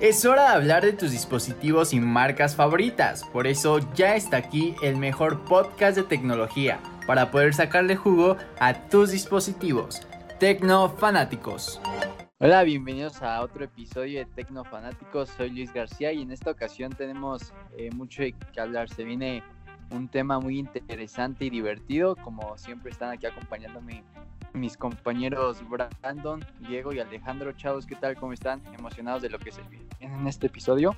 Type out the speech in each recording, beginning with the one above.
Es hora de hablar de tus dispositivos y marcas favoritas, por eso ya está aquí el mejor podcast de tecnología para poder sacarle jugo a tus dispositivos. Tecnofanáticos. Hola, bienvenidos a otro episodio de Tecnofanáticos. Soy Luis García y en esta ocasión tenemos eh, mucho que hablar. Se viene un tema muy interesante y divertido. Como siempre están aquí acompañándome mis compañeros Brandon, Diego y Alejandro. Chavos, ¿qué tal? ¿Cómo están? ¿Emocionados de lo que se viene en este episodio?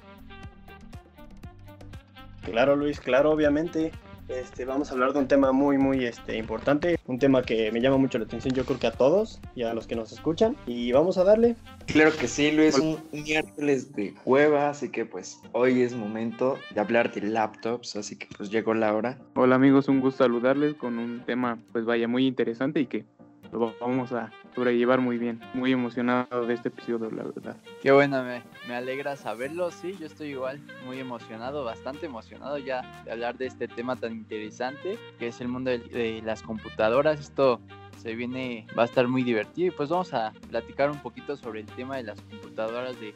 Claro, Luis, claro, obviamente. Este, vamos a hablar de un tema muy, muy este, importante, un tema que me llama mucho la atención, yo creo que a todos y a los que nos escuchan. Y vamos a darle. Claro que sí, Luis, un, un miércoles de cueva, así que pues hoy es momento de hablar de laptops, así que pues llegó la hora. Hola amigos, un gusto saludarles con un tema pues vaya muy interesante y que lo vamos a sobrellevar muy bien. Muy emocionado de este episodio, la verdad. Qué bueno, me, me, alegra saberlo. Sí, yo estoy igual, muy emocionado, bastante emocionado ya de hablar de este tema tan interesante que es el mundo de, las computadoras. Esto se viene, va a estar muy divertido y pues vamos a platicar un poquito sobre el tema de las computadoras de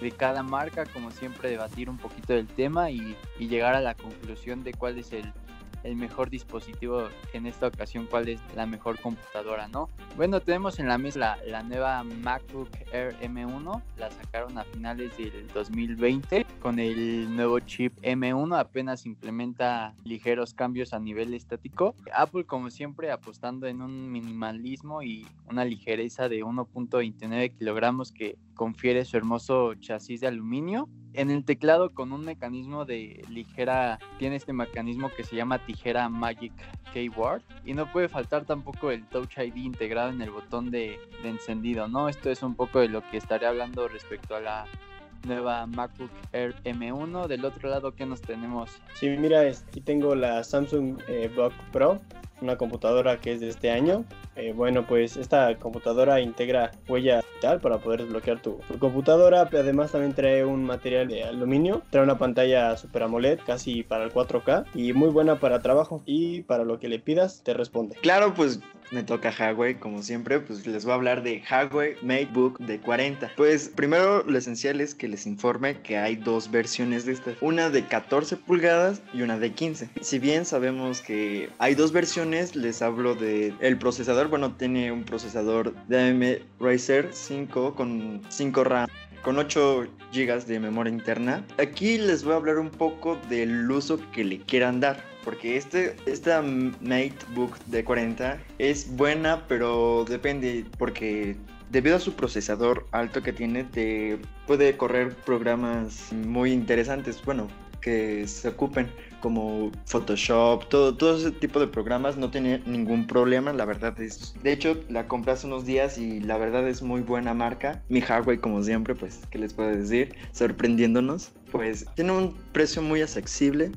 de cada marca, como siempre debatir un poquito del tema y llegar a la conclusión de cuál es el, el mejor dispositivo en esta ocasión, cuál es la mejor computadora, ¿no? Bueno, tenemos en la mesa la, la, nueva MacBook Air M1, la sacaron a finales del 2020 con el nuevo chip M1, apenas implementa ligeros cambios a nivel estático. Apple, como siempre, apostando en un minimalismo y una ligereza de 1.29 kilogramos que confiere su hermoso chasis de aluminio. En el teclado con un mecanismo de ligera, tiene este mecanismo que se llama tijera Magic Keyboard y no puede faltar tampoco el Touch ID integrado en el botón de, de encendido, ¿no? Esto es un poco de lo que estaré hablando respecto a la nueva MacBook Air M1. Del otro lado, ¿qué nos tenemos? Sí, mira, aquí tengo la Samsung eh, Book Pro, una computadora que es de este año. Eh, bueno, pues esta computadora integra huella digital para poder desbloquear tu, tu, computadora. Además también trae un material de aluminio. Trae una pantalla Super AMOLED casi para el 4K y muy buena para trabajo. Y para lo que le pidas te responde. Claro, pues me toca Huawei, como siempre, pues les voy a hablar de Huawei MateBook de 40. Pues primero lo esencial es que les informe que hay dos versiones de esta, una de 14 pulgadas y una de 15. Si bien sabemos que hay dos versiones, les hablo de el procesador, bueno, tiene un procesador de AMD Ryzen 5 con 5 RAM con 8 GB de memoria interna. Aquí les voy a hablar un poco del uso que le quieran dar porque este, esta MateBook de 40 es buena, pero depende, porque debido a su procesador alto que tiene, te puede correr programas muy interesantes, bueno, que se ocupen como Photoshop, todo, todo ese tipo de programas no tiene ningún problema, la verdad es... De hecho, la compré hace unos días y la verdad es muy buena marca. Mi Huawei, como siempre, pues, ¿qué les puedo decir? Sorprendiéndonos. Pues tiene un precio muy accesible,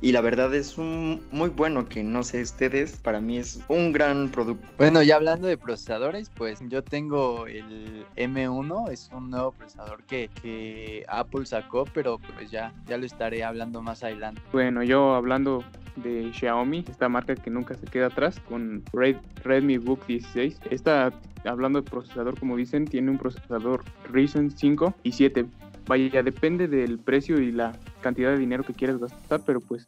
y la verdad es un muy bueno que no sé ustedes, para mí es un gran producto. Bueno, ya hablando de procesadores, pues yo tengo el M1, es un nuevo procesador que, que Apple sacó, pero pues ya, ya lo estaré hablando más adelante. Bueno, yo hablando de Xiaomi, esta marca que nunca se queda atrás, con Red, Redmi Book 16. Esta, hablando de procesador, como dicen, tiene un procesador Ryzen 5 y 7 vaya, depende del precio y la cantidad de dinero que quieras gastar, pero pues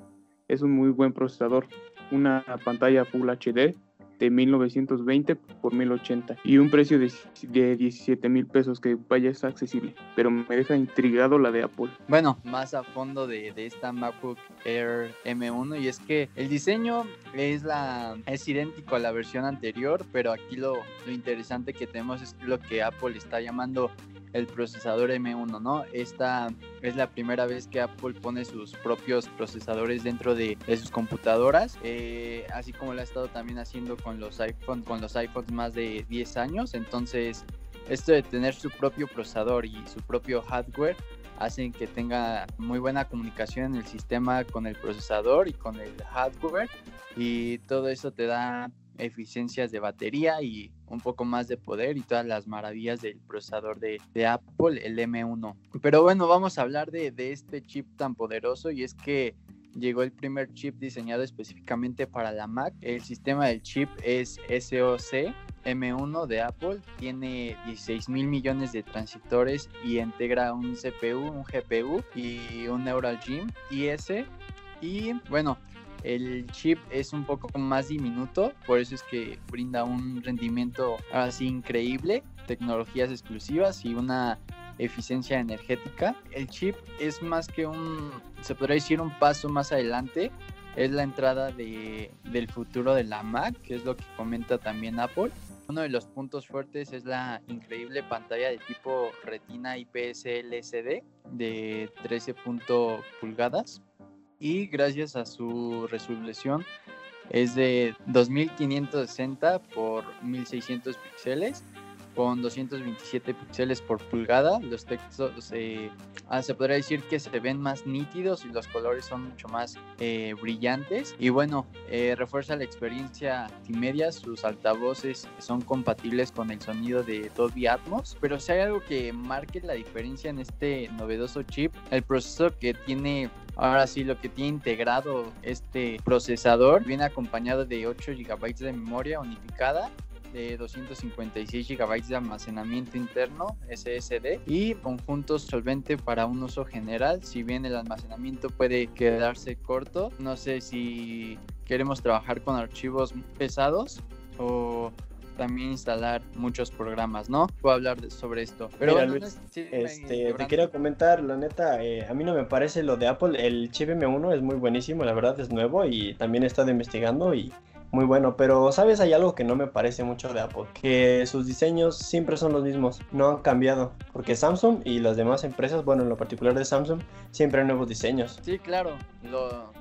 es un muy buen procesador. Una pantalla Full HD de 1920 por 1080 y un precio de, de 17 mil pesos que vaya es accesible, pero me deja intrigado la de Apple. Bueno, más a fondo de, de, esta MacBook Air M1 y es que el diseño es, la, es idéntico a la versión anterior, pero aquí lo, lo interesante que tenemos es lo que Apple está llamando el procesador M1, ¿no? Esta es la primera vez que Apple pone sus propios procesadores dentro de, sus computadoras, eh, así como lo ha estado también haciendo con los iPhones, con los iPhones más de 10 años. Entonces, esto de tener su propio procesador y su propio hardware hacen que tenga muy buena comunicación en el sistema con el procesador y con el hardware y todo eso te da eficiencias de batería y un poco más de poder y todas las maravillas del procesador de, Apple, el M1. Pero bueno, vamos a hablar de, de, este chip tan poderoso y es que llegó el primer chip diseñado específicamente para la Mac. El sistema del chip es SoC M1 de Apple tiene 16 mil millones de transistores y integra un CPU, un GPU y un Neural Gym IS. Y bueno, el chip es un poco más diminuto, por eso es que brinda un rendimiento así increíble, tecnologías exclusivas y una eficiencia energética. El chip es más que un, se podría decir, un paso más adelante. Es la entrada de, del futuro de la Mac, que es lo que comenta también Apple. Uno de los puntos fuertes es la increíble pantalla de tipo Retina IPS LCD de 13 pulgadas y gracias a su resolución es de 2560 por 1600 píxeles con 227 píxeles por pulgada. Los textos eh, ah, se podría decir que se ven más nítidos y los colores son mucho más eh, brillantes. Y bueno, eh, refuerza la experiencia multimedia. Sus altavoces son compatibles con el sonido de Dolby Atmos. Pero si hay algo que marque la diferencia en este novedoso chip, el procesador que tiene Ahora sí, lo que tiene integrado este procesador viene acompañado de 8 GB de memoria unificada de 256 GB de almacenamiento interno SSD y conjunto solvente para un uso general. Si bien el almacenamiento puede quedarse corto, no sé si queremos trabajar con archivos pesados o también instalar muchos programas, ¿no? Puedo hablar sobre esto. Pero bueno, este, te quiero comentar, la neta, eh, a mí no me parece lo de Apple, el chip M1 es muy buenísimo, la verdad es nuevo y también he estado investigando y muy bueno, pero sabes, hay algo que no me parece mucho de Apple, que sus diseños siempre son los mismos, no han cambiado, porque Samsung y las demás empresas, bueno, en lo particular de Samsung, siempre hay nuevos diseños. Sí, claro,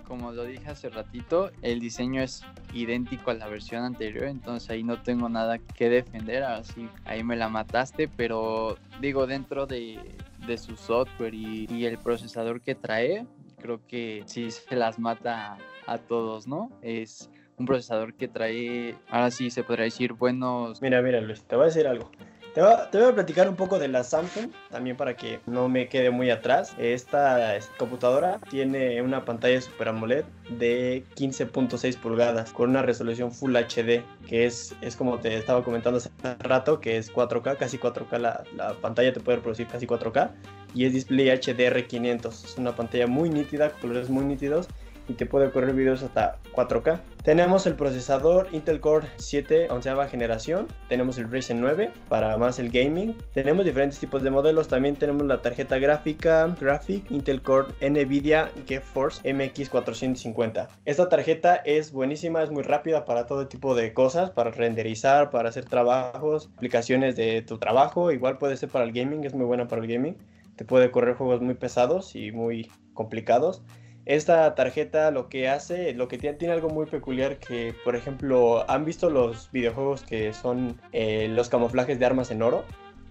como lo dije hace ratito, el diseño es idéntico a la versión anterior, entonces ahí no tengo nada que defender, así ahí me la mataste, pero digo, dentro de, su software y el procesador que trae, creo que sí se las mata a todos, ¿no? Es un procesador que trae, ahora sí se podría decir, buenos... Mira, mira Luis, te voy a decir algo. Te voy, a, platicar un poco de la Samsung, también para que no me quede muy atrás. Esta computadora tiene una pantalla Super AMOLED de 15.6 pulgadas con una resolución Full HD, que es, es como te estaba comentando hace rato, que es 4K, casi 4K. La, la pantalla te puede reproducir casi 4K y es display HDR500. Es una pantalla muy nítida, colores muy nítidos y te puede correr videos hasta 4K. Tenemos el procesador Intel Core 7 onceava generación, tenemos el Ryzen 9 para más el gaming, tenemos diferentes tipos de modelos, también tenemos la tarjeta gráfica Graphic Intel Core Nvidia GeForce MX450. Esta tarjeta es buenísima, es muy rápida para todo tipo de cosas, para renderizar, para hacer trabajos, aplicaciones de tu trabajo, igual puede ser para el gaming, es muy buena para el gaming, te puede correr juegos muy pesados y muy complicados. Esta tarjeta lo que hace, lo que tiene, algo muy peculiar que, por ejemplo, ¿han visto los videojuegos que son eh, los camuflajes de armas en oro?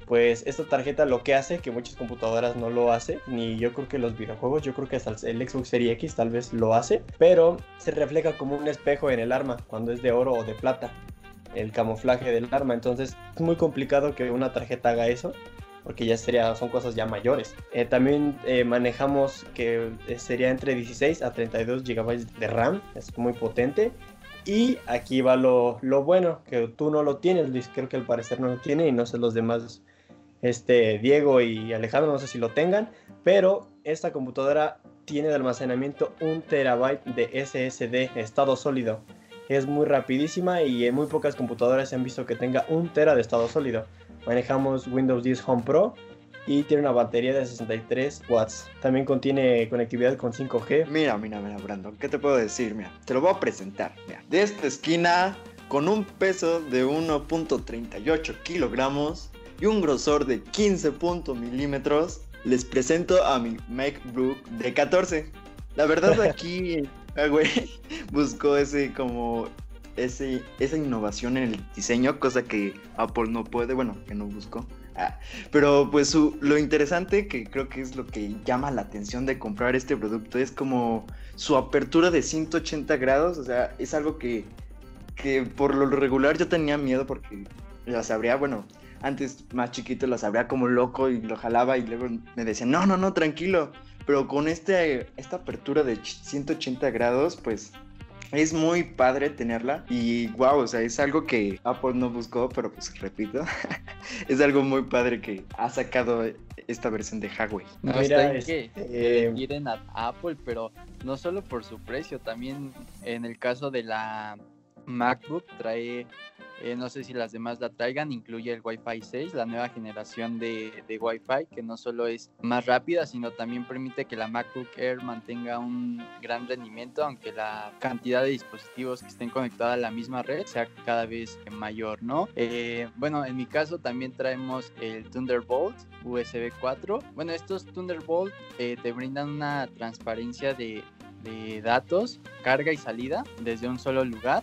Pues esta tarjeta lo que hace, que muchas computadoras no lo hace, ni yo creo que los videojuegos, yo creo que hasta el Xbox Series X tal vez lo hace, pero se refleja como un espejo en el arma cuando es de oro o de plata, el camuflaje del arma. Entonces es muy complicado que una tarjeta haga eso porque ya sería, son cosas ya mayores. Eh, también eh, manejamos que eh, sería entre 16 a 32 GB de RAM, es muy potente. Y aquí va lo, lo, bueno, que tú no lo tienes, Luis, creo que al parecer no lo tiene y no sé los demás, este, Diego y Alejandro, no sé si lo tengan, pero esta computadora tiene de almacenamiento un terabyte de SSD, estado sólido. Es muy rapidísima y en muy pocas computadoras se han visto que tenga un tera de estado sólido manejamos Windows 10 Home Pro y tiene una batería de 63 watts. También contiene conectividad con 5G. Mira, mira, mira, Brandon, ¿qué te puedo decir? Mira, te lo voy a presentar. Mira, de esta esquina, con un peso de 1.38 kilogramos y un grosor de 15 milímetros, les presento a mi MacBook de 14. La verdad aquí, ah, güey, busco ese como ese, esa innovación en el diseño, cosa que Apple no puede, bueno, que no buscó. Ah, pero pues lo interesante que creo que es lo que llama la atención de comprar este producto es como su apertura de 180 grados, o sea, es algo que, que por lo regular yo tenía miedo porque las abría, bueno, antes más chiquito las abría como loco y lo jalaba y luego me decían, no, no, no, tranquilo, pero con este, esta apertura de 180 grados, pues es muy padre tenerla y wow, o sea, es algo que Apple no buscó, pero pues repito, es algo muy padre que ha sacado esta versión de Huawei. No, Mira, está en que quieren a Apple, pero no solo por su precio, también en el caso de la MacBook trae, eh, no sé si las demás la traigan, incluye el Wi-Fi 6, la nueva generación de, de Wi-Fi, que no solo es más rápida, sino también permite que la MacBook Air mantenga un gran rendimiento, aunque la cantidad de dispositivos que estén conectados a la misma red sea cada vez mayor, ¿no? Eh, bueno, en mi caso también traemos el Thunderbolt USB 4. Bueno, estos Thunderbolt eh, te brindan una transparencia de, de datos, carga y salida desde un solo lugar.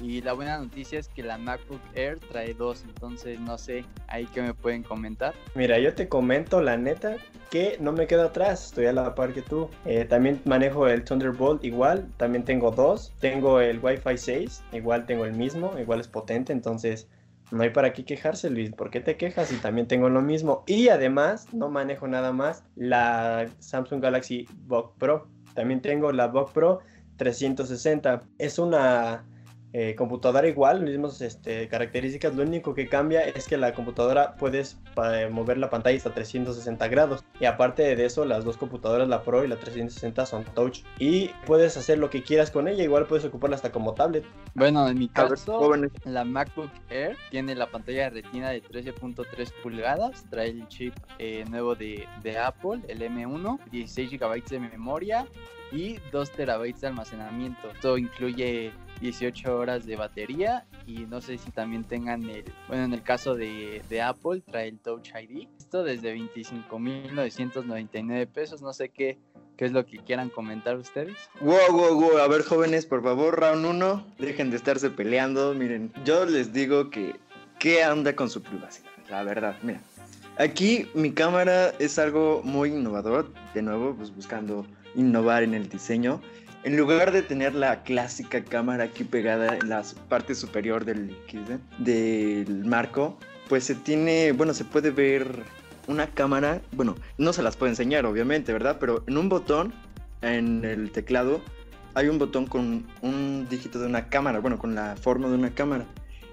Y la buena noticia es que la MacBook Air trae dos, entonces no sé, ahí que me pueden comentar. Mira, yo te comento la neta que no me quedo atrás, estoy a la par que tú. Eh, también manejo el Thunderbolt igual, también tengo dos. Tengo el Wi-Fi 6, igual tengo el mismo, igual es potente, entonces no hay para qué quejarse, Luis. ¿Por qué te quejas? Y también tengo lo mismo. Y además, no manejo nada más la Samsung Galaxy Book Pro. También tengo la Book Pro 360. Es una eh, computadora igual, mismas este, características. Lo único que cambia es que la computadora puedes pa- mover la pantalla hasta 360 grados. Y aparte de eso, las dos computadoras, la Pro y la 360, son touch. Y puedes hacer lo que quieras con ella. Igual puedes ocuparla hasta como tablet. Bueno, en mi ver, caso, jóvenes, La MacBook Air tiene la pantalla de retina de 13.3 pulgadas, trae el chip eh, nuevo de, de Apple, el M1, 16 GB de memoria y 2 TB de almacenamiento. Esto incluye 18 horas de batería y no sé si también tengan el, bueno, en el caso de, de Apple trae el Touch ID. Esto desde 25.999 pesos, no sé qué, qué es lo que quieran comentar ustedes. Wow, wow, wow. A ver, jóvenes, por favor, round 1. Dejen de estarse peleando. Miren, yo les digo que. ¿Qué anda con su privacidad? La verdad, mira. Aquí mi cámara es algo muy innovador. De nuevo, pues buscando innovar en el diseño. En lugar de tener la clásica cámara aquí pegada en la parte superior del, marco, pues se tiene, bueno, se puede ver una cámara, bueno, no se las puedo enseñar obviamente, ¿verdad? Pero en un botón, en el teclado, hay un botón con un dígito de una cámara, bueno, con la forma de una cámara.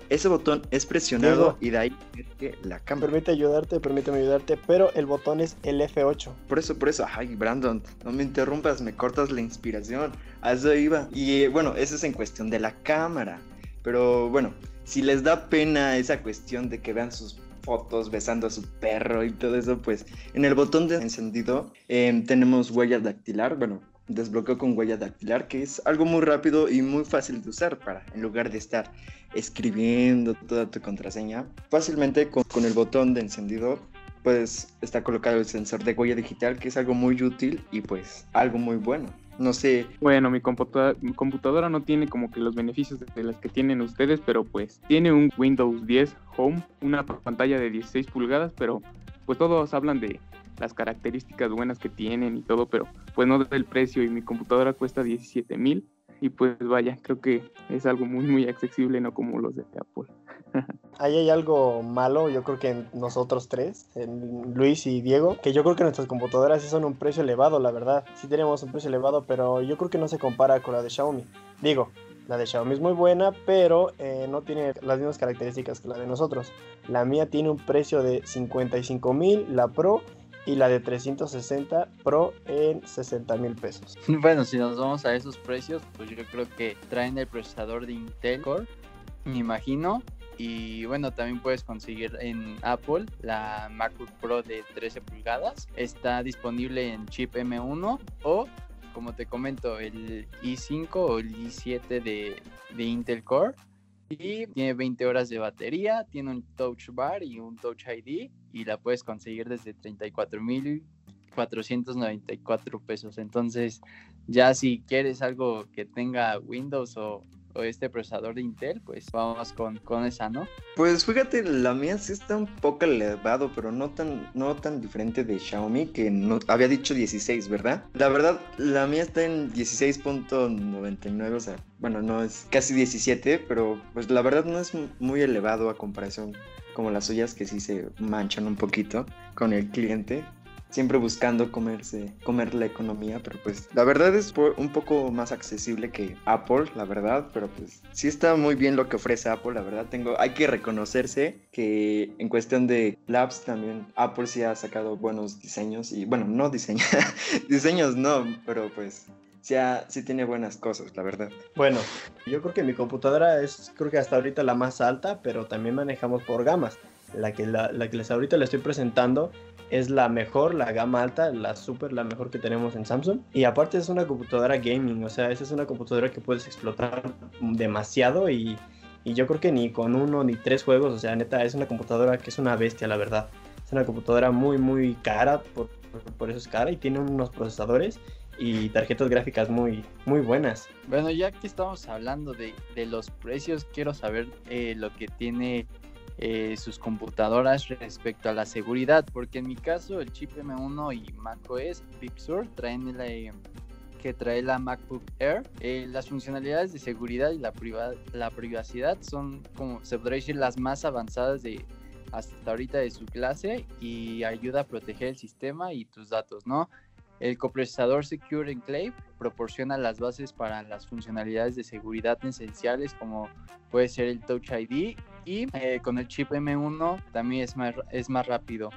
Ese botón es presionado Diego. y de ahí emerge la cámara. Permite ayudarte, permíteme ayudarte, pero el botón es el F8. Por eso, por eso, ay, Brandon, no me interrumpas, me cortas la inspiración. A eso iba. Y eh, bueno, eso es en cuestión de la cámara. Pero bueno, si les da pena esa cuestión de que vean sus fotos besando a su perro y todo eso, pues en el botón de encendido em, tenemos huella dactilar. Bueno, desbloqueo con huella dactilar, que es algo muy rápido y muy fácil de usar para, en lugar de estar escribiendo toda tu contraseña, fácilmente con, con el botón de encendido pues está colocado el sensor de huella digital, que es algo muy útil y pues algo muy bueno. No sé, Bueno, mi, computa- mi computadora no tiene como que los beneficios de, de las que tienen ustedes, pero pues tiene un Windows 10 Home, una pantalla de 16 pulgadas, pero pues todos hablan de las características buenas que tienen y todo, pero pues no del precio y mi computadora cuesta 17 mil y pues vaya, creo que es algo muy muy accesible, no como los de Apple. Ahí hay algo malo, yo creo que en nosotros tres, Luis y Diego, que yo creo que nuestras computadoras sí son un precio elevado, la verdad. Sí tenemos un precio elevado, pero yo creo que no se compara con la de Xiaomi. Digo, la de Xiaomi es muy buena, pero eh, no tiene las mismas características que la de nosotros. La mía tiene un precio de 55 mil, la Pro, y la de 360 Pro en 60 mil pesos. Bueno, si nos vamos a esos precios, pues yo creo que traen el procesador de Intel Core, me imagino. Y bueno, también puedes conseguir en Apple la MacBook Pro de 13 pulgadas. Está disponible en chip M1 o, como te comento, el i5 o el i7 de, de Intel Core. Y tiene 20 horas de batería, tiene un Touch Bar y un Touch ID. Y la puedes conseguir desde 34,494 pesos. Entonces, ya si quieres algo que tenga Windows o, o este procesador de Intel, pues vamos con, con esa, ¿no? Pues fíjate, la mía sí está un poco elevado, pero no tan, no tan diferente de Xiaomi, que no, había dicho 16, ¿verdad? La verdad, la mía está en 16.99, o sea, bueno, no es casi 17, pero pues la verdad no es muy elevado a comparación como las suyas que sí se manchan un poquito con el cliente. Siempre buscando comerse, comer la economía, pero pues la verdad es un poco más accesible que Apple, la verdad, pero pues sí está muy bien lo que ofrece Apple, la verdad tengo, hay que reconocerse que en cuestión de labs también Apple sí ha sacado buenos diseños y bueno, no diseños, diseños no, pero pues sí, sí tiene buenas cosas, la verdad. Bueno, yo creo que mi computadora es, creo que hasta ahorita la más alta, pero también manejamos por gamas. La que, la, la que les ahorita le estoy presentando es la mejor, la gama alta, la super, la mejor que tenemos en Samsung. Y aparte es una computadora gaming, o sea, esa es una computadora que puedes explotar demasiado y, y yo creo que ni con uno ni tres juegos, o sea, neta, es una computadora que es una bestia, la verdad. Es una computadora muy, muy cara, por, por eso es cara, y tiene unos procesadores y tarjetas gráficas muy, muy buenas. Bueno, ya que estamos hablando de, de los precios, quiero saber eh, lo que tiene eh, sus computadoras respecto a la seguridad, porque en mi caso el chip M1 y macOS Big Sur traen la, que trae la MacBook Air. Eh, las funcionalidades de seguridad y la, la privacidad son, como se podría decir, las más avanzadas de hasta ahorita de su clase y ayuda a proteger el sistema y tus datos, ¿no? El coprocesador Secure Enclave proporciona las bases para las funcionalidades de seguridad esenciales como puede ser el Touch ID y eh, con el chip M1 también es más, es más rápido.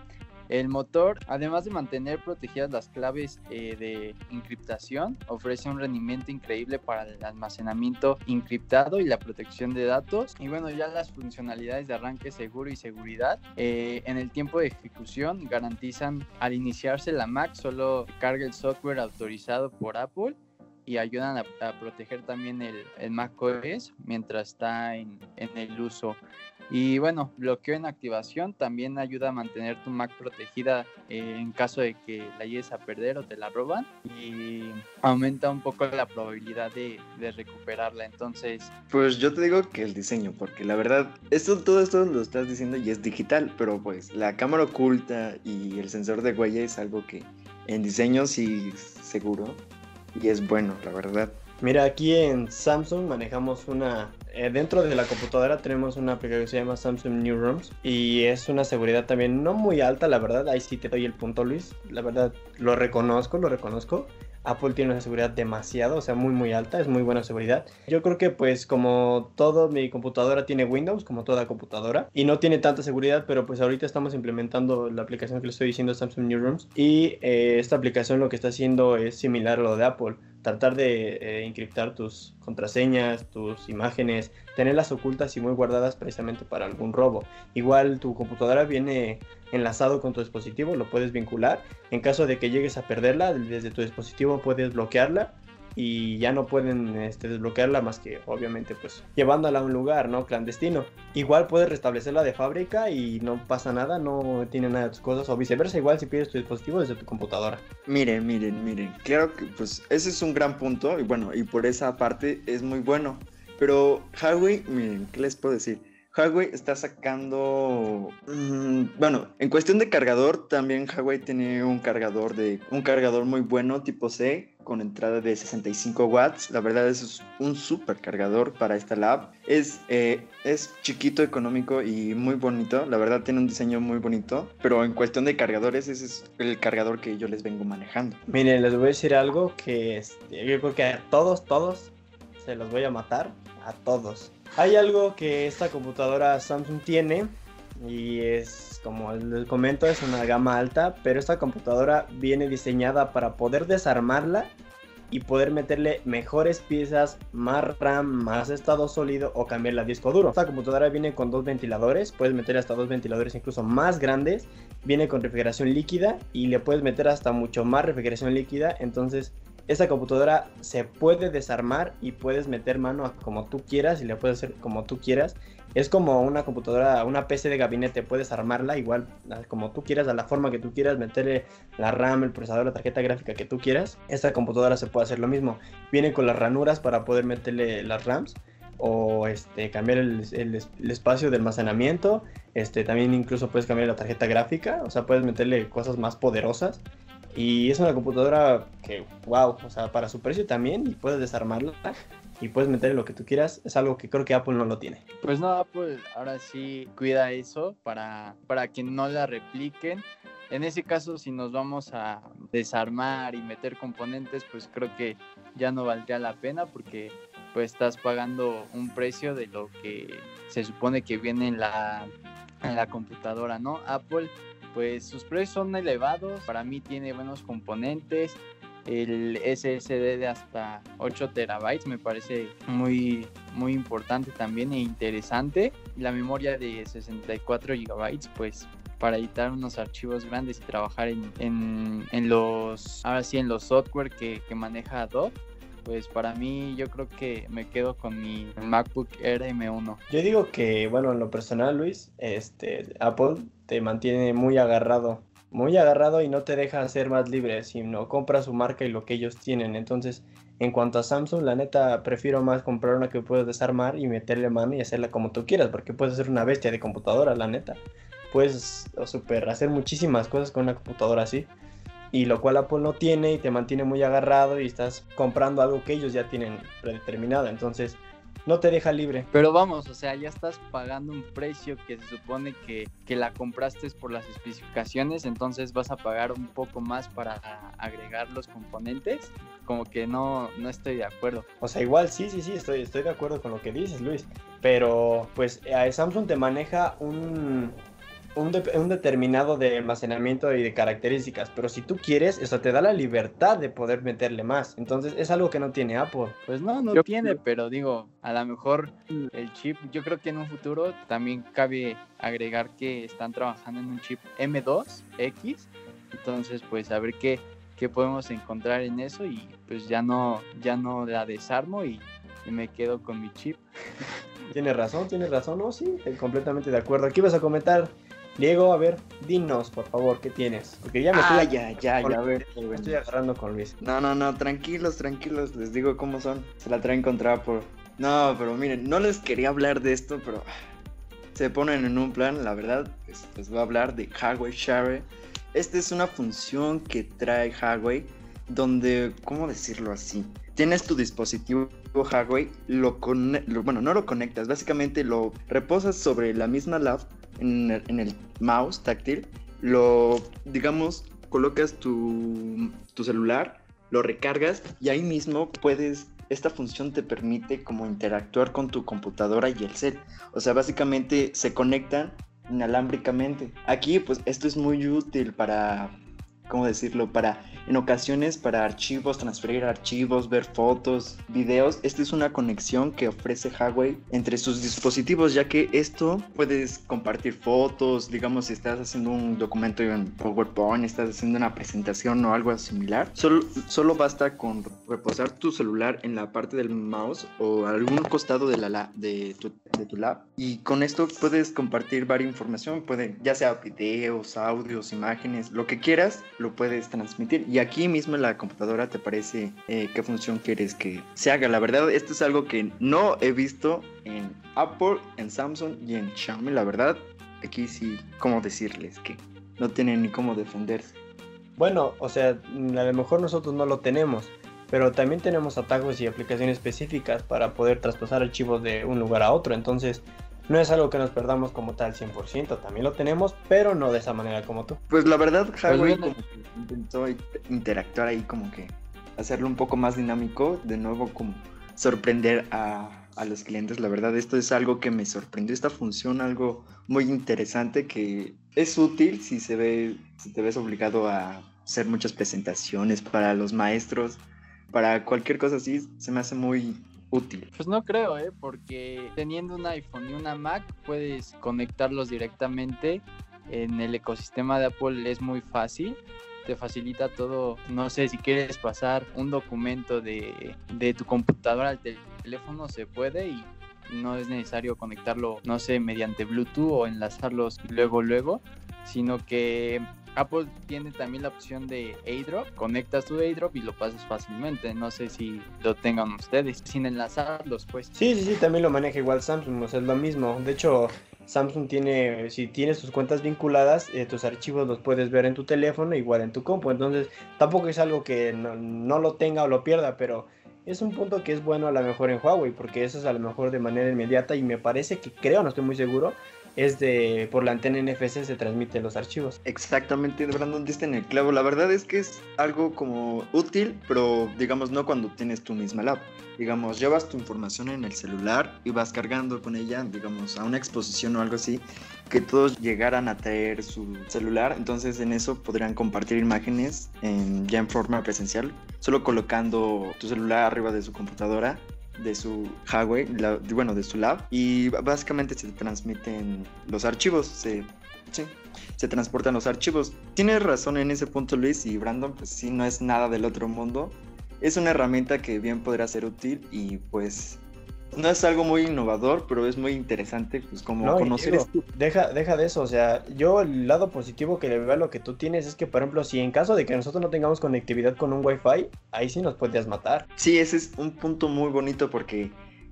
El motor, además de mantener protegidas las claves eh, de encriptación, ofrece un rendimiento increíble para el almacenamiento encriptado y la protección de datos. Y bueno, ya las funcionalidades de arranque seguro y seguridad eh, en el tiempo de ejecución garantizan al iniciarse la Mac solo carga el software autorizado por Apple y ayudan a, proteger también el, el Mac OS mientras está en, en, el uso. Y bueno, bloqueo en activación también ayuda a mantener tu Mac protegida eh, en caso de que la llegues a perder o te la roban y aumenta un poco la probabilidad de, de recuperarla. Entonces, pues yo te digo que el diseño, porque la verdad, esto todo esto lo estás diciendo y es digital, pero pues la cámara oculta y el sensor de huella es algo que en diseño sí seguro y es bueno, la verdad. Mira, aquí en Samsung manejamos una... Eh, dentro de la computadora tenemos una aplicación que se llama Samsung New Rooms y es una seguridad también no muy alta, la verdad. Ahí sí te doy el punto, Luis. La verdad, lo reconozco, lo reconozco. Apple tiene una seguridad demasiado, o sea, muy muy alta, es muy buena seguridad. Yo creo que pues como todo mi computadora tiene Windows, como toda computadora, y no tiene tanta seguridad, pero pues ahorita estamos implementando la aplicación que le estoy diciendo Samsung Newsrooms y eh, esta aplicación lo que está haciendo es similar a lo de Apple tratar de eh, encriptar tus contraseñas, tus imágenes, tenerlas ocultas y muy guardadas precisamente para algún robo. Igual tu computadora viene enlazado con tu dispositivo, lo puedes vincular. En caso de que llegues a perderla, desde tu dispositivo puedes bloquearla y ya no pueden este, desbloquearla más que obviamente pues llevándola a un lugar no clandestino. Igual puedes restablecerla de fábrica y no pasa nada no tiene nada de tus cosas o viceversa igual si pides tu dispositivo desde tu computadora. Miren miren miren claro que pues ese es un gran punto y bueno y por esa parte es muy bueno pero Huawei miren qué les puedo decir Huawei está sacando. Mm, bueno, en cuestión de cargador, también Huawei tiene un cargador de. un cargador muy bueno, tipo C, con entrada de 65 watts. La verdad, es un super cargador para esta lab. Es, eh, es chiquito, económico y muy bonito. La verdad, tiene un diseño muy bonito. Pero en cuestión de cargadores, ese es el cargador que yo les vengo manejando. Miren, les voy a decir algo que este, yo creo que todos, todos se los voy a matar. A todos hay algo que esta computadora Samsung tiene y es, como les comento, es una gama alta, pero esta computadora viene diseñada para poder desarmarla y poder meterle mejores piezas, más RAM, más estado sólido o cambiar el disco duro. Esta computadora viene con dos ventiladores, puedes meter hasta dos ventiladores incluso más grandes, viene con refrigeración líquida y le puedes meter hasta mucho más refrigeración líquida, entonces esta computadora se puede desarmar y puedes meter mano a como tú quieras y le puedes hacer como tú quieras. Es como una computadora, una PC de gabinete, puedes armarla igual como tú quieras, a la forma que tú quieras, meterle la RAM, el procesador, la tarjeta gráfica que tú quieras. Esta computadora se puede hacer lo mismo. Viene con las ranuras para poder meterle las RAMs o este, cambiar el, el, espacio de almacenamiento. Este, también incluso puedes cambiar la tarjeta gráfica, o sea, puedes meterle cosas más poderosas. Y es una computadora que, wow, o sea, para su precio también, y puedes desarmarla y puedes meterle lo que tú quieras, es algo que creo que Apple no lo tiene. Pues no, Apple ahora sí cuida eso para, para que no la repliquen. en ese caso, si nos vamos a desarmar y meter componentes, pues creo que ya no valdría la pena porque pues estás pagando un precio de lo que se supone que viene en la, en la computadora, ¿no? Apple, pues sus precios son elevados, para mí tiene buenos componentes, el SSD de hasta 8 terabytes me parece muy, muy importante también e interesante. La memoria de 64 gigabytes, pues para editar unos archivos grandes y trabajar en, en, los, ahora sí, en los software que, que maneja Adobe pues para mí yo creo que me quedo con mi MacBook Air M1. Yo digo que, bueno, en lo personal, Luis, este, Apple te mantiene muy agarrado, muy agarrado y no te deja ser más libre, sino compra su marca y lo que ellos tienen. Entonces, en cuanto a Samsung, la neta, prefiero más comprar una que puedes desarmar y meterle mano y hacerla como tú quieras, porque puedes ser una bestia de computadora, la neta. Puedes super hacer muchísimas cosas con una computadora así y lo cual Apple no tiene y te mantiene muy agarrado y estás comprando algo que ellos ya tienen predeterminado, entonces no te deja libre. Pero vamos, o sea, ya estás pagando un precio que se supone que, que la compraste por las especificaciones, entonces vas a pagar un poco más para agregar los componentes. Como que no, no estoy de acuerdo. O sea, igual sí, sí, sí, estoy, estoy de acuerdo con lo que dices, Luis. Pero pues Samsung te maneja un, un, determinado de almacenamiento y de características, pero si tú quieres, eso te da la libertad de poder meterle más. Entonces es algo que no tiene Apple. Pues no, no tiene, pero digo, a lo mejor el chip, yo creo que en un futuro también cabe agregar que están trabajando en un chip M2X, entonces pues a ver qué, qué podemos encontrar en eso y pues ya no, ya no la desarmo y, y me quedo con mi chip. Tienes razón, tienes razón, no, sí, completamente de acuerdo. Aquí vas a comentar Diego, a ver, dinos, por favor, ¿qué tienes? Porque ya me estoy... Ah, ya, ya, ya, a ver. Me estoy agarrando con Luis. No, no, no, tranquilos, tranquilos, les digo cómo son. Se la traen contra por... No, pero miren, no les quería hablar de esto, pero... Se ponen en un plan, la verdad, les voy a hablar de Huawei Share. Esta es una función que trae Huawei, donde, ¿cómo decirlo así? Tienes tu dispositivo Huawei, lo, lo bueno, no lo conectas, básicamente lo reposas sobre la misma lab en el, mouse táctil, lo, digamos, colocas tu, tu celular, lo recargas y ahí mismo puedes esta función te permite como interactuar con tu computadora y el set. O sea, básicamente se conectan inalámbricamente. Aquí, pues esto es muy útil para, ¿cómo decirlo? Para en ocasiones para archivos, transferir archivos, ver fotos, videos. Esta es una conexión que ofrece Huawei entre sus dispositivos, ya que esto puedes compartir fotos, digamos si estás haciendo un documento en PowerPoint, estás haciendo una presentación o algo similar. Solo, solo basta con reposar tu celular en la parte del mouse o algún costado de, la, de, tu, de tu lab y con esto puedes compartir varias información, puede, ya sea videos, audios, imágenes, lo que quieras, lo puedes transmitir y aquí mismo en la computadora te parece eh, qué función quieres que se haga. La verdad, esto es algo que no he visto en Apple, en Samsung y en Xiaomi. La verdad, aquí sí, ¿cómo decirles que no tienen ni cómo defenderse? Bueno, o sea, a lo mejor nosotros no lo tenemos, pero también tenemos atajos y aplicaciones específicas para poder traspasar archivos de un lugar a otro. Entonces, no es algo que nos perdamos como tal 100%, también lo tenemos, pero no de esa manera como tú. Pues la verdad, Huawei como que intentó interactuar ahí como que hacerlo un poco más dinámico, de nuevo como sorprender a, a los clientes. La verdad, esto es algo que me sorprendió, esta función, algo muy interesante que es útil si se ve, si te ves obligado a hacer muchas presentaciones para los maestros, para cualquier cosa así, se me hace muy útil. Pues no creo, ¿eh? Porque teniendo un iPhone y una Mac puedes conectarlos directamente. En el ecosistema de Apple es muy fácil. Te facilita todo. No sé, si quieres pasar un documento de, de tu computadora al teléfono, se puede y no es necesario conectarlo, no sé, mediante Bluetooth o enlazarlos luego, luego, sino que Apple tiene también la opción de AirDrop. Conectas tu AirDrop y lo pasas fácilmente. No sé si lo tengan ustedes, sin enlazarlos, pues. Sí, sí, sí, también lo maneja igual Samsung, o sea, es lo mismo. De hecho, Samsung tiene, si tienes tus cuentas vinculadas, eh, tus archivos los puedes ver en tu teléfono, igual en tu compu. Entonces, tampoco es algo que no, no lo tenga o lo pierda, pero es un punto que es bueno a lo mejor en Huawei, porque eso es a lo mejor de manera inmediata y me parece que creo, no estoy muy seguro, es de por la antena NFC se transmiten los archivos. Exactamente, Brandon diste en el clavo. La verdad es que es algo como útil, pero digamos no cuando tienes tu misma lab. Digamos, llevas tu información en el celular y vas cargando con ella, digamos, a una exposición o algo así, que todos llegaran a traer su celular. Entonces en eso podrían compartir imágenes en, ya en forma presencial, solo colocando tu celular arriba de su computadora de su highway, la- bueno, de su lab, y básicamente se transmiten los archivos, se, se transportan los archivos. Tienes razón en ese punto, Luis, y Brandon, pues sí, no es nada del otro mundo. Es una herramienta que bien podrá ser útil y pues no es algo muy innovador, pero es muy interesante, pues como No, conocer digo, esto. Deja, deja de eso, o sea, yo el lado positivo que le veo a lo que tú tienes es que, por ejemplo, si en caso de que nosotros no tengamos conectividad con un Wi-Fi, ahí sí nos podrías matar. Sí, ese es un punto muy bonito porque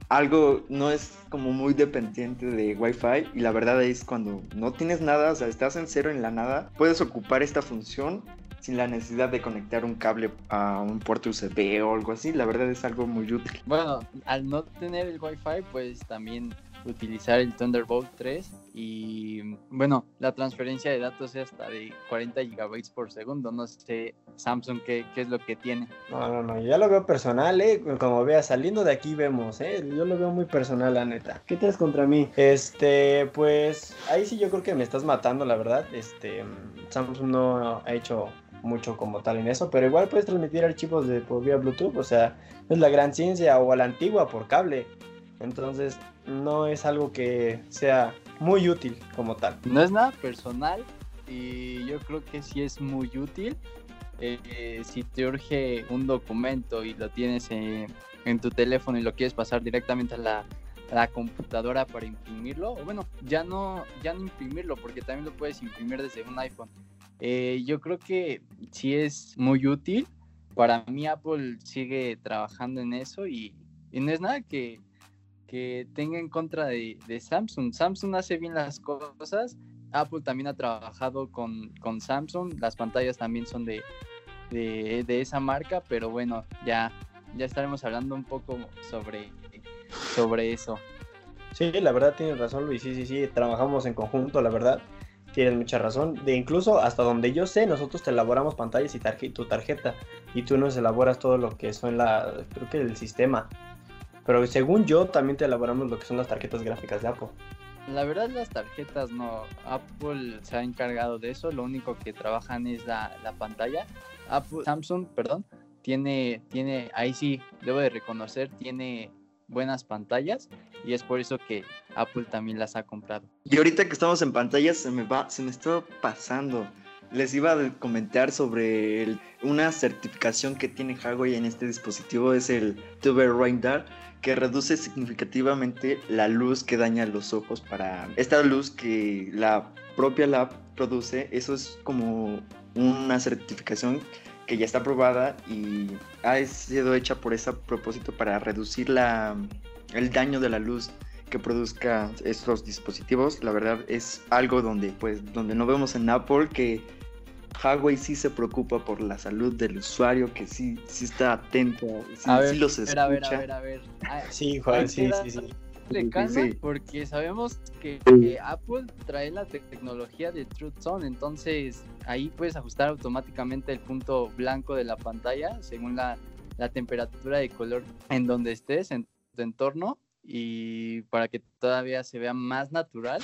algo no es como muy dependiente de Wi-Fi y la verdad es cuando no tienes nada, o sea, estás en cero en la nada, puedes ocupar esta función sin la necesidad de conectar un cable a un puerto USB o algo así. La verdad es algo muy útil. Bueno, al no tener el Wi-Fi, pues también utilizar el Thunderbolt 3 y bueno, la transferencia de datos es hasta de 40 gigabytes por segundo. No sé Samsung qué, qué es lo que tiene. No, no, no, yo ya lo veo personal, ¿eh? Como veas, saliendo de aquí vemos, ¿eh? Yo lo veo muy personal, la neta. ¿Qué tienes contra mí? Este, pues, ahí sí yo creo que me estás matando, la verdad. Este, mm, Samsung no ha hecho mucho como tal en eso, pero igual puedes transmitir archivos de por vía Bluetooth, o sea, es la gran ciencia o a la antigua por cable. Entonces, no es algo que sea muy útil como tal. No es nada personal y yo creo que sí es muy útil. Eh, si te urge un documento y lo tienes eh, en tu teléfono y lo quieres pasar directamente a la, a la computadora para imprimirlo, o bueno, ya no, ya no imprimirlo porque también lo puedes imprimir desde un iPhone. Eh, yo creo que sí es muy útil. Para mí Apple sigue trabajando en eso y, y no es nada que, que tenga en contra de, de Samsung. Samsung hace bien las cosas. Apple también ha trabajado con, con Samsung. Las pantallas también son de, de, de esa marca, pero bueno, ya, ya estaremos hablando un poco sobre, sobre eso. Sí, la verdad tienes razón, Luis. Sí, sí, sí, trabajamos en conjunto, la verdad. Tienes mucha razón. De incluso hasta donde yo sé, nosotros te elaboramos pantallas y tu tarjeta. Y tú nos elaboras todo lo que son la. Creo que el sistema. Pero según yo, también te elaboramos lo que son las tarjetas gráficas de Apple. La verdad las tarjetas no, Apple se ha encargado de eso, lo único que trabajan es la, la pantalla. Apple, Samsung, perdón, tiene, tiene, ahí sí, debo de reconocer, tiene buenas pantallas y es por eso que Apple también las ha comprado. Y ahorita que estamos en pantalla se me va, se me está pasando. Les iba a comentar sobre una certificación que tiene Huawei en este dispositivo, es el Tuber Radar, que reduce significativamente la luz que daña los ojos para esta luz que la propia lab produce. Eso es como una certificación que ya está aprobada y ha sido hecha por ese propósito para reducir la, el daño de la luz que produzca estos dispositivos. La verdad es algo donde, pues, donde no vemos en Apple que Huawei sí se preocupa por la salud del usuario, que sí, sí está atento, sí, A ver, sí los a escucha. ver, a ver, a ver, a ver. Sí, Juan, sí, sí, sí. Sí, calma sí. porque sabemos que, que Apple trae la tecnología de Truth Zone, entonces ahí puedes ajustar automáticamente el punto blanco de la pantalla según la, la temperatura de color en donde estés, en tu entorno, y para que todavía se vea más natural.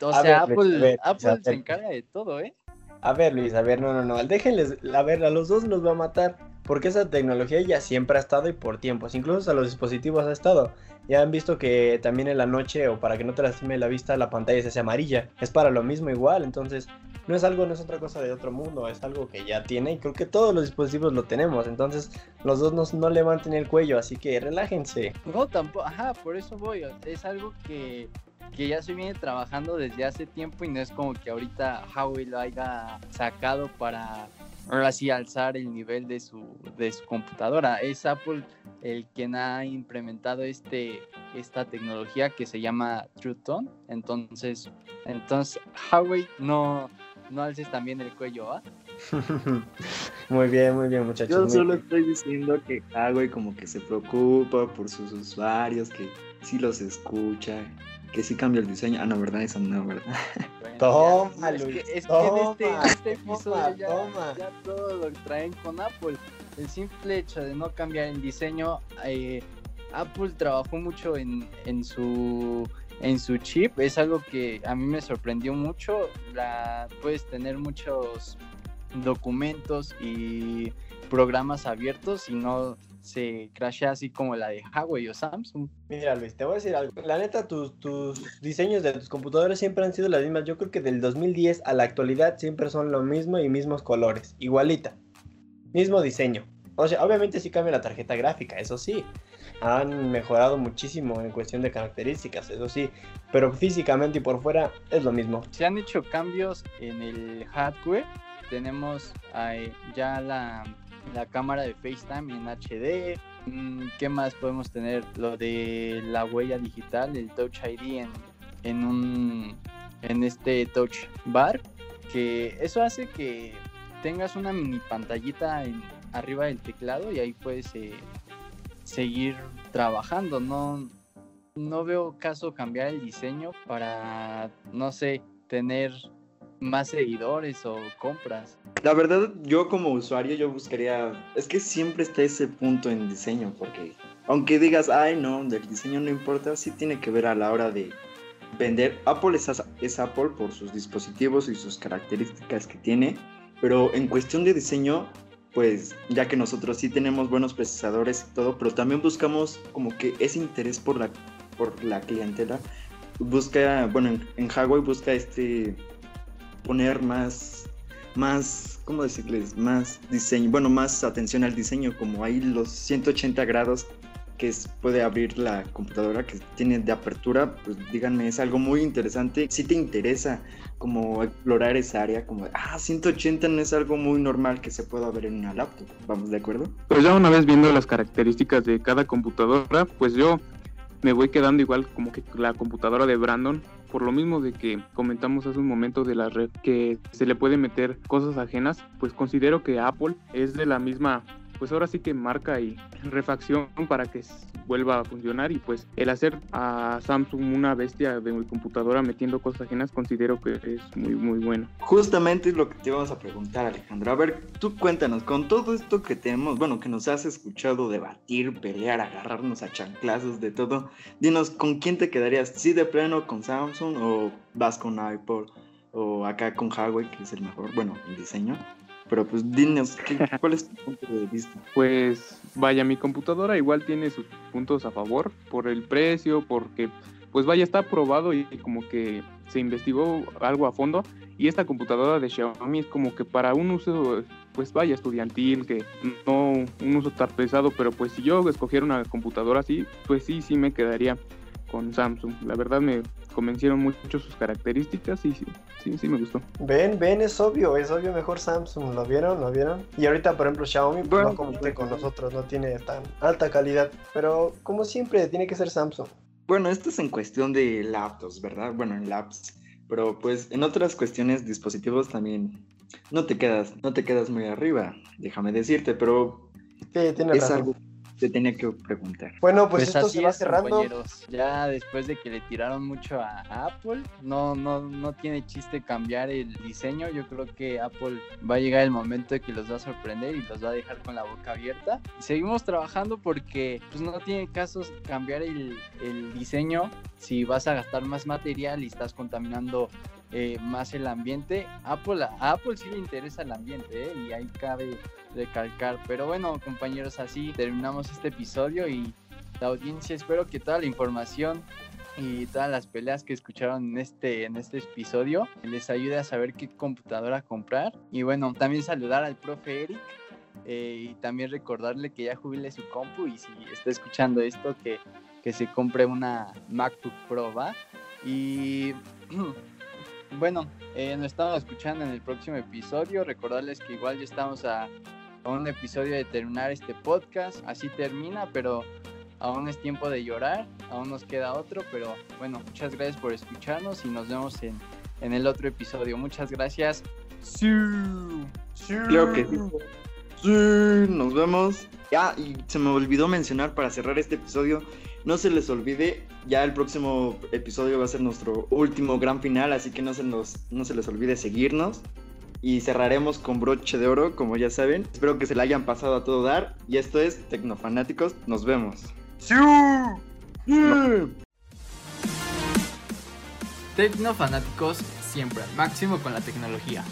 O sea, ver, Apple, ver. se encarga de todo, ¿eh? A ver, Luis, a ver, no, no, no. Déjenles, a ver, a los dos los va a matar. Porque esa tecnología ya siempre ha estado y por tiempos. Incluso a los dispositivos ha estado. Ya han visto que también en la noche o para que no te lastime la vista, la pantalla se hace amarilla. Es para lo mismo igual. Entonces, no es algo, no es otra cosa de otro mundo. Es algo que ya tiene y creo que todos los dispositivos lo tenemos. Entonces, los dos no, no levanten el cuello. Así que relájense. No, tampoco, ajá, por eso voy. Es algo que, que ya se viene trabajando desde hace tiempo y no es como que ahorita Huawei lo haya sacado para ahora sí alzar el nivel de su, de su computadora. Es Apple el quien ha implementado este, esta tecnología que se llama True Tone. Entonces, entonces Huawei no, no alces también el cuello, ¿ah? muy bien, muy bien, muchachos. Yo solo estoy diciendo que Huawei como que se preocupa por sus usuarios, que sí los escucha. Que sí cambia el diseño. Ah, no, ¿verdad? Eso no, ¿verdad? Bueno, Toma, ya, es Luis, que, es que toma, en este, en este toma, episodio ya, toma. ya todo lo traen con Apple. El simple hecho de no cambiar el diseño, eh, Apple trabajó mucho en, en su en su chip, es algo que a mí me sorprendió mucho. La, puedes tener muchos documentos y programas abiertos y no se crashea así como la de Huawei o Samsung. Mira, Luis, te voy a decir algo. La neta, tus, tus diseños de tus computadores siempre han sido las mismas. Yo creo que del 2010 a la actualidad siempre son lo mismo y mismos colores. Igualita. Mismo diseño. O sea, obviamente sí cambia la tarjeta gráfica, eso sí. Han mejorado muchísimo en cuestión de características, eso sí. Pero físicamente y por fuera es lo mismo. Se han hecho cambios en el hardware. Tenemos ya la, la cámara de FaceTime en HD. Mm, ¿Qué más podemos tener? Lo de la huella digital, el Touch ID en, en un en este Touch Bar. Que eso hace que tengas una mini pantallita en, arriba del teclado y ahí puedes eh, seguir trabajando. No, no veo caso cambiar el diseño para, no sé, tener más seguidores o compras. La verdad, yo como usuario, yo buscaría. Es que siempre está ese punto en diseño, porque aunque digas, ay, no, del diseño no importa, sí tiene que ver a la hora de vender. Apple es, es Apple por sus dispositivos y sus características que tiene, pero en cuestión de diseño, pues ya que nosotros sí tenemos buenos procesadores y todo, pero también buscamos como que ese interés por la, por la clientela. Busca, bueno, en, en Huawei busca este poner más, más, ¿cómo decirles? Más diseño, bueno, más atención al diseño, como hay los 180 grados que es- puede abrir la computadora que tiene de apertura, pues díganme, es algo muy interesante. Si te interesa como explorar esa área, como, ah, 180 no es algo muy normal que se pueda ver en una laptop, ¿vamos de acuerdo? Pues ya una vez viendo las características de cada computadora, pues yo me voy quedando igual como que la computadora de Brandon, por lo mismo de que comentamos hace un momento de la red que se le puede meter cosas ajenas, pues considero que Apple es de la misma, pues ahora sí que marca y refacción para que vuelva a funcionar y pues el hacer a Samsung una bestia de mi computadora metiendo cosas ajenas considero que es muy muy bueno. Justamente es lo que te íbamos a preguntar, Alejandro. A ver, tú cuéntanos, con todo esto que tenemos, bueno, que nos has escuchado debatir, pelear, agarrarnos a chanclazos de todo, dinos, ¿con quién te quedarías? ¿Sí de plano con Samsung o vas con Apple o acá con Huawei, que es el mejor, bueno, el diseño? Pero pues dinos, ¿qué- ¿cuál es tu punto de vista? Pues vaya, mi computadora igual tiene sus puntos a favor por el precio, porque pues vaya, está aprobado y como que se investigó algo a fondo y esta computadora de Xiaomi es como que para un uso pues vaya estudiantil, que no un uso tan pesado, pero pues si yo escogiera una computadora así, pues sí, sí me quedaría con Samsung. La verdad me convencieron mucho sus características y sí, sí, sí me gustó. Ven, ven, es obvio, es obvio mejor Samsung, ¿lo vieron? ¿Lo vieron? Y ahorita, por ejemplo, Xiaomi pues, Bueno, no compite con bueno. nosotros, no tiene tan alta calidad, pero como siempre, tiene que ser Samsung. Bueno, esto es en cuestión de laptops, ¿verdad? Bueno, en labs. Pero pues en otras cuestiones, dispositivos también no te quedas, no te quedas muy arriba, déjame decirte, pero Sí, tiene es razón. algo te tenía que preguntar. Bueno, pues, Pues, esto así se va es, cerrando. compañeros. Ya después de que le tiraron mucho a Apple, no, no, no tiene chiste cambiar el diseño. Yo creo que Apple va a llegar el momento de que los va a sorprender y los va a dejar con la boca abierta. Seguimos trabajando porque pues, no tiene caso cambiar el, el diseño si vas a gastar más material y estás contaminando eh, más el ambiente. Apple, a Apple sí le interesa el ambiente ¿eh? y ahí cabe recalcar. Pero bueno, compañeros, así terminamos este episodio y la audiencia espero que toda la información y todas las peleas que escucharon en este, en este episodio les ayude a saber qué computadora comprar. Y bueno, también saludar al profe Eric eh, y también recordarle que ya jubile su compu y si está escuchando esto que, que se compre una MacBook Pro, ¿va? Y bueno, eh, nos estamos escuchando en el próximo episodio. Recordarles que igual ya estamos a, un episodio de terminar este podcast. Así termina, pero aún es tiempo de llorar. Aún nos queda otro, pero bueno, muchas gracias por escucharnos y nos vemos en, en el otro episodio. Muchas gracias. Sí. Sí. Claro que sí. Nos vemos. Ah, y se me olvidó mencionar para cerrar este episodio No se les olvide, ya el próximo episodio va a ser nuestro último gran final, así que no se, nos, no se les olvide seguirnos. Y cerraremos con broche de oro, como ya saben. Espero que se la hayan pasado a todo dar. Y esto es Tecnofanáticos. Nos vemos. Tecnofanáticos siempre al máximo con la tecnología.